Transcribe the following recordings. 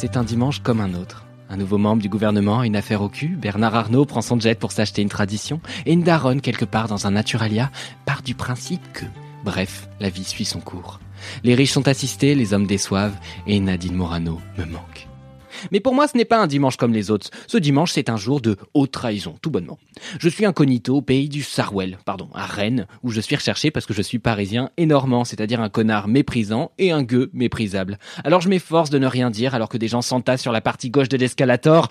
C'est un dimanche comme un autre. Un nouveau membre du gouvernement a une affaire au cul, Bernard Arnault prend son jet pour s'acheter une tradition, et une daronne quelque part dans un naturalia part du principe que Bref, la vie suit son cours. Les riches sont assistés, les hommes déçoivent, et Nadine Morano me manque. Mais pour moi, ce n'est pas un dimanche comme les autres. Ce dimanche, c'est un jour de haute trahison, tout bonnement. Je suis incognito au pays du Sarwell, pardon, à Rennes, où je suis recherché parce que je suis parisien et normand, c'est-à-dire un connard méprisant et un gueux méprisable. Alors je m'efforce de ne rien dire alors que des gens s'entassent sur la partie gauche de l'escalator.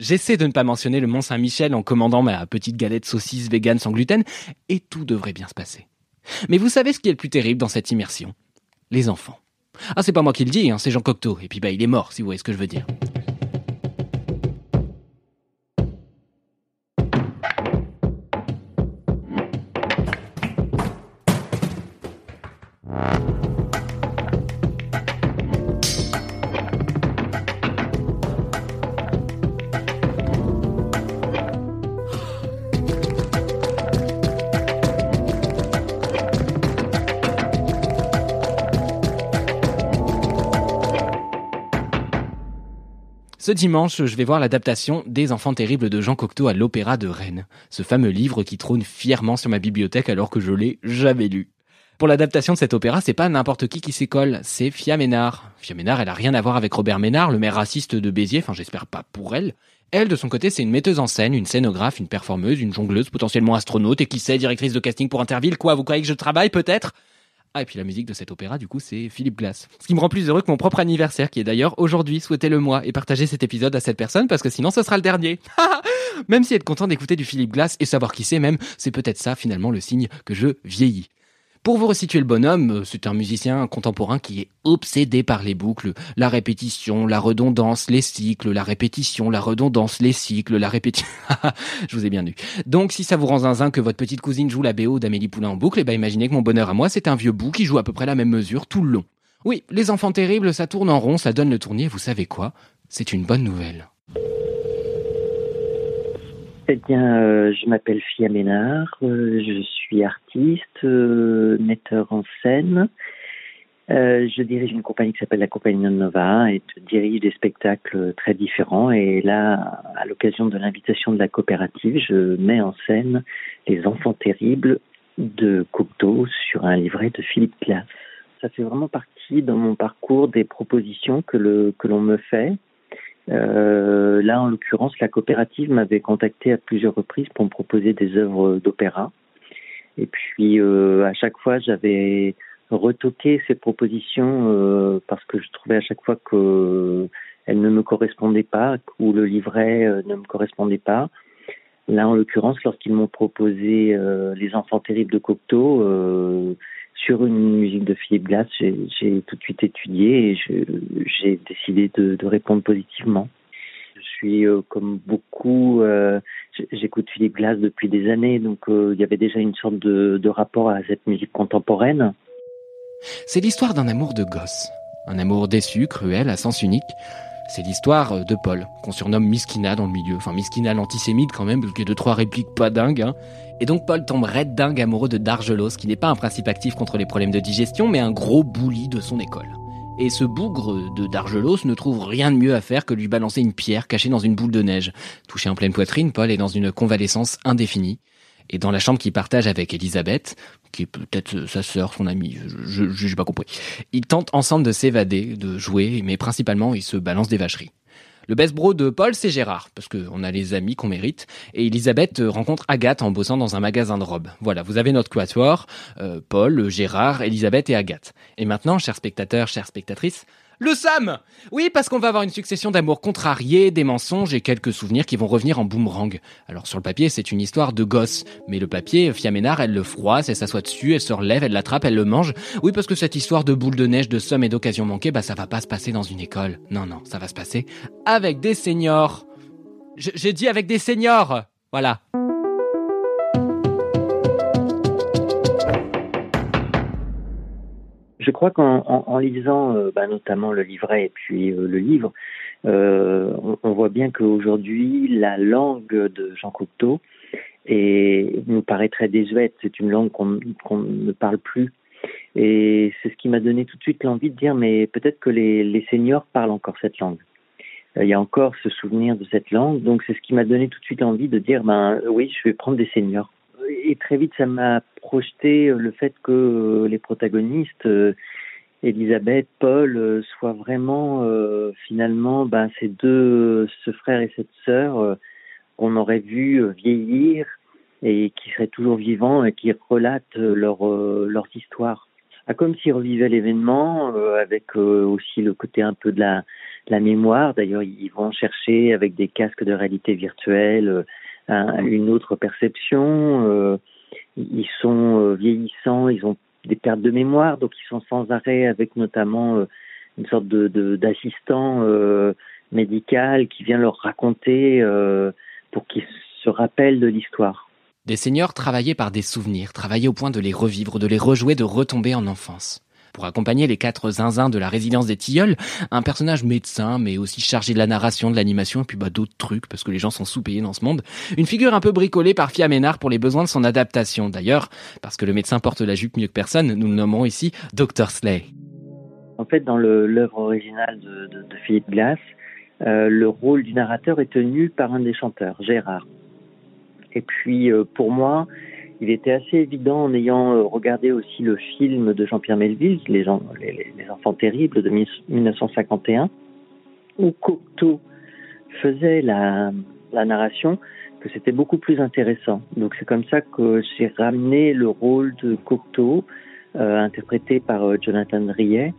J'essaie de ne pas mentionner le Mont Saint-Michel en commandant ma petite galette saucisse vegan sans gluten, et tout devrait bien se passer. Mais vous savez ce qui est le plus terrible dans cette immersion? Les enfants. Ah, c'est pas moi qui le dis, hein, c'est Jean Cocteau, et puis bah il est mort, si vous voyez ce que je veux dire. Ce dimanche, je vais voir l'adaptation des Enfants terribles de Jean Cocteau à l'Opéra de Rennes. Ce fameux livre qui trône fièrement sur ma bibliothèque alors que je l'ai jamais lu. Pour l'adaptation de cet opéra, c'est pas n'importe qui qui s'y colle, c'est Fia Ménard. Fia Ménard, elle a rien à voir avec Robert Ménard, le maire raciste de Béziers, enfin j'espère pas pour elle. Elle, de son côté, c'est une metteuse en scène, une scénographe, une performeuse, une jongleuse, potentiellement astronaute, et qui sait, directrice de casting pour Interville. Quoi, vous croyez que je travaille, peut-être? Ah, et puis la musique de cet opéra, du coup, c'est Philippe Glass. Ce qui me rend plus heureux que mon propre anniversaire, qui est d'ailleurs aujourd'hui. Souhaitez-le moi et partagez cet épisode à cette personne parce que sinon ce sera le dernier. même si être content d'écouter du Philippe Glass et savoir qui c'est même, c'est peut-être ça finalement le signe que je vieillis. Pour vous resituer le bonhomme, euh, c'est un musicien contemporain qui est obsédé par les boucles, la répétition, la redondance, les cycles, la répétition, la redondance, les cycles, la répétition. Je vous ai bien lu. Donc si ça vous rend zinzin que votre petite cousine joue la BO d'Amélie Poulain en boucle, et eh ben imaginez que mon bonheur à moi, c'est un vieux bout qui joue à peu près la même mesure tout le long. Oui, les enfants terribles, ça tourne en rond, ça donne le tournier, vous savez quoi? C'est une bonne nouvelle. Eh bien, euh, je m'appelle Fia Ménard, euh, je suis artiste, euh, metteur en scène. je dirige une compagnie qui s'appelle la Compagnie Nova et je dirige des spectacles très différents. Et là, à l'occasion de l'invitation de la coopérative, je mets en scène Les Enfants Terribles de Cocteau sur un livret de Philippe Glass. Ça fait vraiment partie dans mon parcours des propositions que l'on me fait là, en l'occurrence, la coopérative m'avait contacté à plusieurs reprises pour me proposer des œuvres d'opéra. Et puis, euh, à chaque fois, j'avais retoqué ces propositions euh, parce que je trouvais à chaque fois qu'elles ne me correspondaient pas ou le livret euh, ne me correspondait pas. Là, en l'occurrence, lorsqu'ils m'ont proposé euh, Les Enfants terribles de Cocteau, sur une musique de Philippe Glass, j'ai tout de suite étudié et j'ai décidé de, répondre positivement. Je suis euh, comme beaucoup, euh, j'écoute Philippe Glass depuis des années, donc euh, il y avait déjà une sorte de rapport à cette musique contemporaine. C'est l'histoire d'un amour de gosse, un amour déçu, cruel, à sens unique. C'est l'histoire de Paul, qu'on surnomme Miskina dans le milieu. Enfin, Miskina l'antisémite quand même, parce qu'il y a deux, trois répliques pas dingues. Hein. Et donc Paul tombe red dingue amoureux de Dargelos, qui n'est pas un principe actif contre les problèmes de digestion, mais un gros bouli de son école. Et ce bougre de Dargelos ne trouve rien de mieux à faire que lui balancer une pierre cachée dans une boule de neige. Touché en pleine poitrine, Paul est dans une convalescence indéfinie. Et dans la chambre qu'il partage avec Elisabeth, qui est peut-être sa sœur, son amie, je n'ai pas compris, ils tentent ensemble de s'évader, de jouer, mais principalement ils se balancent des vacheries. Le best bro de Paul, c'est Gérard, parce qu'on a les amis qu'on mérite. Et Elisabeth euh, rencontre Agathe en bossant dans un magasin de robes. Voilà, vous avez notre quatuor, euh, Paul, Gérard, Elisabeth et Agathe. Et maintenant, chers spectateurs, chères spectatrices, Le Sam Oui, parce qu'on va avoir une succession d'amours contrariés, des mensonges et quelques souvenirs qui vont revenir en boomerang. Alors sur le papier, c'est une histoire de gosse. Mais le papier, Fiaménard, elle le froisse, elle s'assoit dessus, elle se relève, elle l'attrape, elle le mange. Oui, parce que cette histoire de boule de neige, de somme et d'occasion manquée, bah ça va pas se passer dans une école. Non, non, ça va se passer avec des seniors. J'ai dit avec des seniors Voilà. Je crois qu'en lisant euh, bah, notamment le livret et puis euh, le livre, euh, on, voit bien qu'aujourd'hui, la langue de Jean Cocteau et nous paraît très désuète. C'est une langue qu'on ne parle plus. Et c'est ce qui m'a donné tout de suite l'envie de dire, mais peut-être que les, les, seniors parlent encore cette langue. Il y a encore ce souvenir de cette langue, donc c'est ce qui m'a donné tout de suite l'envie de dire, ben oui, je vais prendre des seniors et très vite, ça m'a projeté le fait que les protagonistes, euh, Elisabeth, Paul, euh, soient vraiment euh, finalement ben, ces deux, ce frère et cette sœur qu'on aurait vu vieillir et qui seraient toujours vivants et qui relatent leur, leurs histoires. Ah, comme s'ils revivaient l'événement, avec aussi le côté un peu de la, la mémoire. D'ailleurs, ils vont chercher avec des casques de réalité virtuelle une autre perception. Euh, ils sont euh, vieillissants, ils ont des pertes de mémoire, donc ils sont sans arrêt avec notamment euh, une sorte de d'assistant médical qui vient leur raconter pour qu'ils se rappellent de l'histoire. Des seigneurs travaillaient par des souvenirs, travaillaient au point de les revivre, de les rejouer, de retomber en enfance. Pour accompagner les quatre zinzins de la résidence des Tilleuls, un personnage médecin, mais aussi chargé de la narration, de l'animation, et puis bah, d'autres trucs, parce que les gens sont sous-payés dans ce monde. Une figure un peu bricolée par Fia Ménard pour les besoins de son adaptation. D'ailleurs, parce que le médecin porte la jupe mieux que personne, nous le nommons ici Dr. Slay. En fait, dans l'œuvre originale de, de, Philippe Glass, euh, le rôle du narrateur est tenu par un des chanteurs, Gérard. Et puis, euh, pour moi, il était assez évident en ayant euh, regardé aussi le film de Jean-Pierre Melville, les, Enfants terribles de 1951, où Cocteau faisait la, narration, que c'était beaucoup plus intéressant. Donc c'est comme ça que j'ai ramené le rôle de Cocteau, euh, interprété par euh, Jonathan Riet,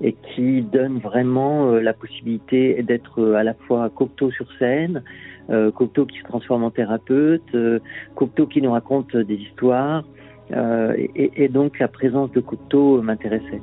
et qui donne vraiment la possibilité d'être à la fois Cocteau sur scène, euh, Cocteau qui se transforme en thérapeute, euh, Cocteau qui nous raconte des histoires, euh, et, donc la présence de Cocteau m'intéressait.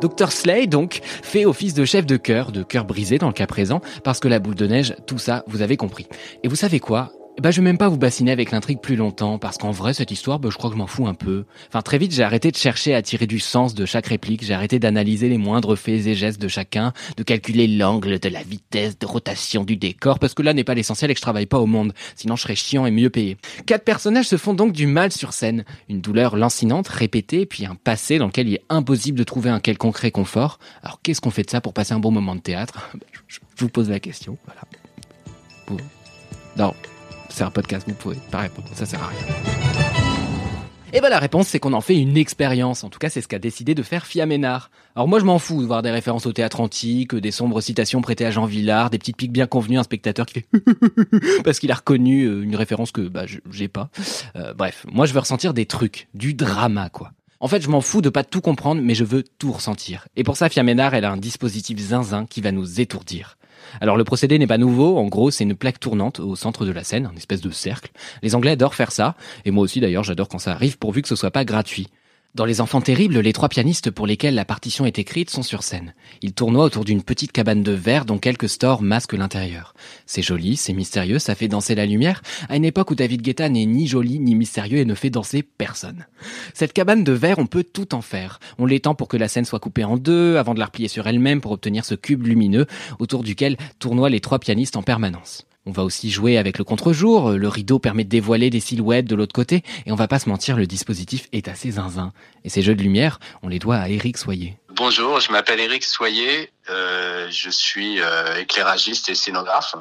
Dr Slay, donc, fait office de chef de cœur, de cœur brisé dans le cas présent, parce que la boule de neige, tout ça, vous avez compris. Et vous savez quoi? Bah, je vais même pas vous bassiner avec l'intrigue plus longtemps, parce qu'en vrai, cette histoire, bah, je crois que je m'en fous un peu. Enfin, très vite, j'ai arrêté de chercher à tirer du sens de chaque réplique, j'ai arrêté d'analyser les moindres faits et gestes de chacun, de calculer l'angle, de la vitesse de rotation du décor, parce que là n'est pas l'essentiel et que je travaille pas au monde, sinon je serais chiant et mieux payé. Quatre personnages se font donc du mal sur scène, une douleur lancinante, répétée, puis un passé dans lequel il est impossible de trouver un quelconque réconfort. Alors qu'est-ce qu'on fait de ça pour passer un bon moment de théâtre? Je vous pose la question, voilà. Non, c'est un podcast, vous pouvez pas répondre, ça sert à rien. Et ben la réponse c'est qu'on en fait une expérience. En tout cas, c'est ce qu'a décidé de faire Fiaménard. Alors moi je m'en fous de voir des références au théâtre antique, des sombres citations prêtées à Jean Villard, des petites piques bien convenues, un spectateur qui fait parce qu'il a reconnu euh, une référence que bah j'ai pas. Euh, bref, moi je veux ressentir des trucs, du drama quoi. En fait, je m'en fous de pas tout comprendre, mais je veux tout ressentir. Et pour ça, Fiaménard, elle a un dispositif zinzin qui va nous étourdir. Alors le procédé n'est pas nouveau, en gros c'est une plaque tournante au centre de la scène, un espèce de cercle. Les Anglais adorent faire ça, et moi aussi d'ailleurs j'adore quand ça arrive pourvu que ce soit pas gratuit. Dans Les Enfants Terribles, les trois pianistes pour lesquels la partition est écrite sont sur scène. Ils tournoient autour d'une petite cabane de verre dont quelques stores masquent l'intérieur. C'est joli, c'est mystérieux, ça fait danser la lumière, à une époque où David Guetta n'est ni joli ni mystérieux et ne fait danser personne. Cette cabane de verre, on peut tout en faire. On l'étend pour que la scène soit coupée en deux, avant de la replier sur elle-même pour obtenir ce cube lumineux autour duquel tournoient les trois pianistes en permanence. On va aussi jouer avec le contre-jour, le rideau permet de dévoiler des silhouettes de l'autre côté, et on va pas se mentir, le dispositif est assez zinzin. Et ces jeux de lumière, on les doit à Eric Soyer. Bonjour, je m'appelle Eric Soyer, euh, je suis euh, éclairagiste et scénographe,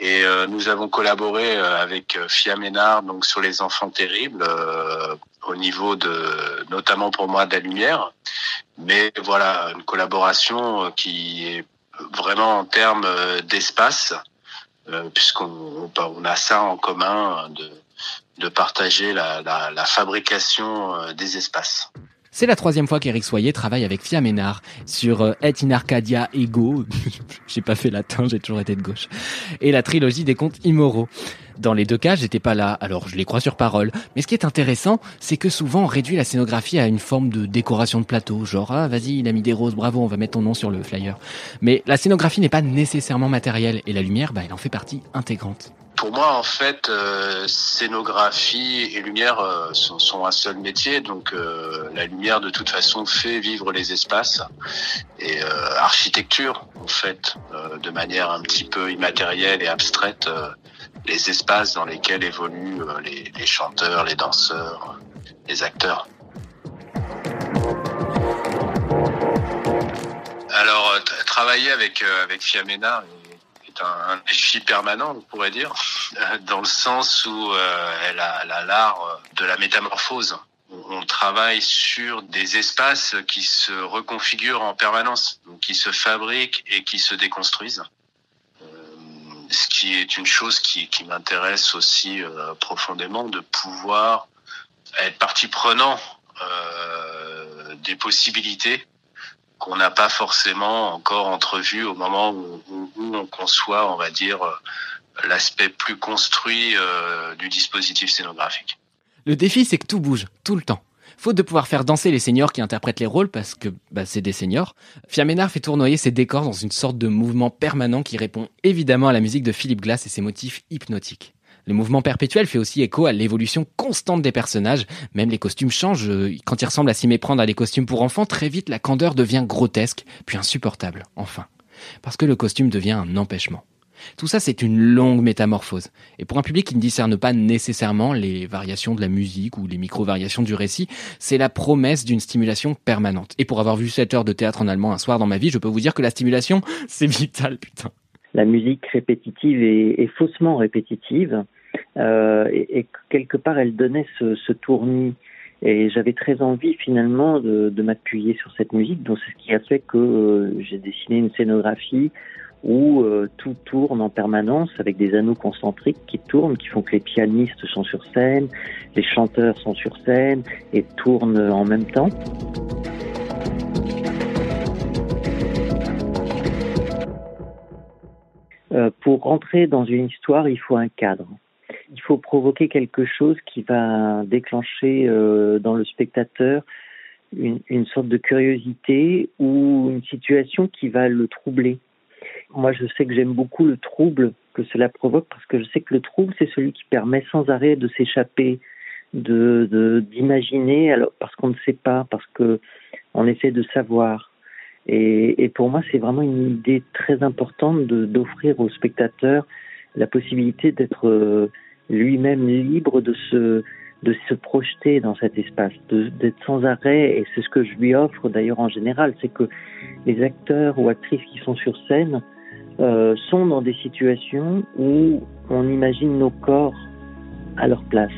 et euh, nous avons collaboré avec Fia Ménard donc sur les enfants terribles, au niveau de, notamment pour moi, de la lumière, mais voilà, une collaboration qui est vraiment en termes d'espace, puisqu'on on a ça en commun de, de partager la, fabrication des espaces. C'est la troisième fois qu'Éric Soyer travaille avec Fia Ménard sur euh, Et in Arcadia Ego. j'ai pas fait latin, j'ai toujours été de gauche. Et la trilogie des contes immoraux. Dans les deux cas, j'étais pas là, alors je les crois sur parole. Mais ce qui est intéressant, c'est que souvent on réduit la scénographie à une forme de décoration de plateau, genre ah vas-y, il a mis des roses, bravo, on va mettre ton nom sur le flyer. Mais la scénographie n'est pas nécessairement matérielle et la lumière, bah, elle en fait partie intégrante. Pour moi, en fait, euh, scénographie et lumière euh, sont, un seul métier. Donc, euh, la lumière, de toute façon, fait vivre les espaces. Et architecture, en fait, de manière un petit peu immatérielle et abstraite, les espaces dans lesquels évoluent les, chanteurs, les danseurs, les acteurs. Alors, travailler avec avec Fiamena un, défi permanent, on pourrait dire, dans le sens où euh, elle a l'art de la métamorphose. On travaille sur des espaces qui se reconfigurent en permanence, qui se fabriquent et qui se déconstruisent. Euh, ce qui est une chose qui, qui m'intéresse aussi euh, profondément, de pouvoir être partie prenant euh, des possibilités qu'on n'a pas forcément encore entrevu au moment où, on conçoit, on va dire, euh, l'aspect plus construit euh, du dispositif scénographique. Le défi, c'est que tout bouge, tout le temps. Faute de pouvoir faire danser les seniors qui interprètent les rôles, parce que bah, c'est des seniors, Fiaménard fait tournoyer ses décors dans une sorte de mouvement permanent qui répond évidemment à la musique de Philippe Glass et ses motifs hypnotiques. Le mouvement perpétuel fait aussi écho à l'évolution constante des personnages. Même les costumes changent. Quand ils ressemblent à s'y méprendre à des costumes pour enfants, très vite la candeur devient grotesque, puis insupportable, enfin. Parce que le costume devient un empêchement. Tout ça, c'est une longue métamorphose. Et pour un public qui ne discerne pas nécessairement les variations de la musique ou les micro-variations du récit, c'est la promesse d'une stimulation permanente. Et pour avoir vu 7 heures de théâtre en allemand un soir dans ma vie, je peux vous dire que la stimulation, c'est vital, putain. La musique répétitive est faussement répétitive euh, et, quelque part elle donnait ce, ce tournis. Et j'avais très envie finalement de, m'appuyer sur cette musique, donc c'est ce qui a fait que euh, j'ai dessiné une scénographie où euh, tout tourne en permanence avec des anneaux concentriques qui tournent, qui font que les pianistes sont sur scène, les chanteurs sont sur scène et tournent en même temps. Pour rentrer dans une histoire, il faut un cadre il faut provoquer quelque chose qui va déclencher euh, dans le spectateur une, sorte de curiosité ou une situation qui va le troubler. Moi, je sais que j'aime beaucoup le trouble que cela provoque parce que je sais que le trouble, c'est celui qui permet sans arrêt de s'échapper, de d'imaginer, alors parce qu'on ne sait pas, parce que on essaie de savoir. Et, et pour moi, c'est vraiment une idée très importante d'offrir au spectateur la possibilité d'être euh, lui-même libre de se de se projeter dans cet espace, d'être sans arrêt, et c'est ce que je lui offre d'ailleurs en général, c'est que les acteurs ou actrices qui sont sur scène euh, sont dans des situations où on imagine nos corps à leur place.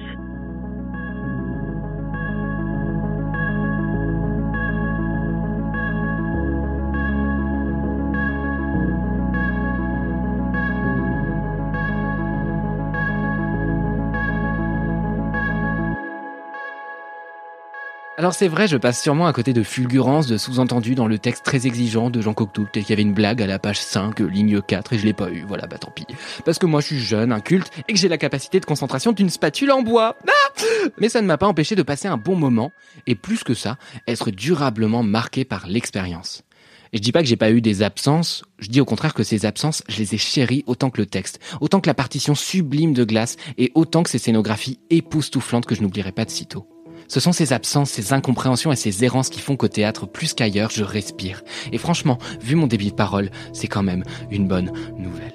Alors c'est vrai, je passe sûrement à côté de fulgurances, de sous-entendus dans le texte très exigeant de Jean Cocteau. Peut-être qu'il y avait une blague à la page 5, ligne 4, et je l'ai pas eu. Voilà, bah tant pis. Parce que moi je suis jeune, inculte, et que j'ai la capacité de concentration d'une spatule en bois. Ah Mais ça ne m'a pas empêché de passer un bon moment, et plus que ça, être durablement marqué par l'expérience. Et je dis pas que j'ai pas eu des absences, je dis au contraire que ces absences, je les ai chéries autant que le texte, autant que la partition sublime de glace, et autant que ces scénographies époustouflantes que je n'oublierai pas de sitôt. Ce sont ces absences, ces incompréhensions et ces errances qui font qu'au théâtre, plus qu'ailleurs, je respire. Et franchement, vu mon débit de parole, c'est quand même une bonne nouvelle.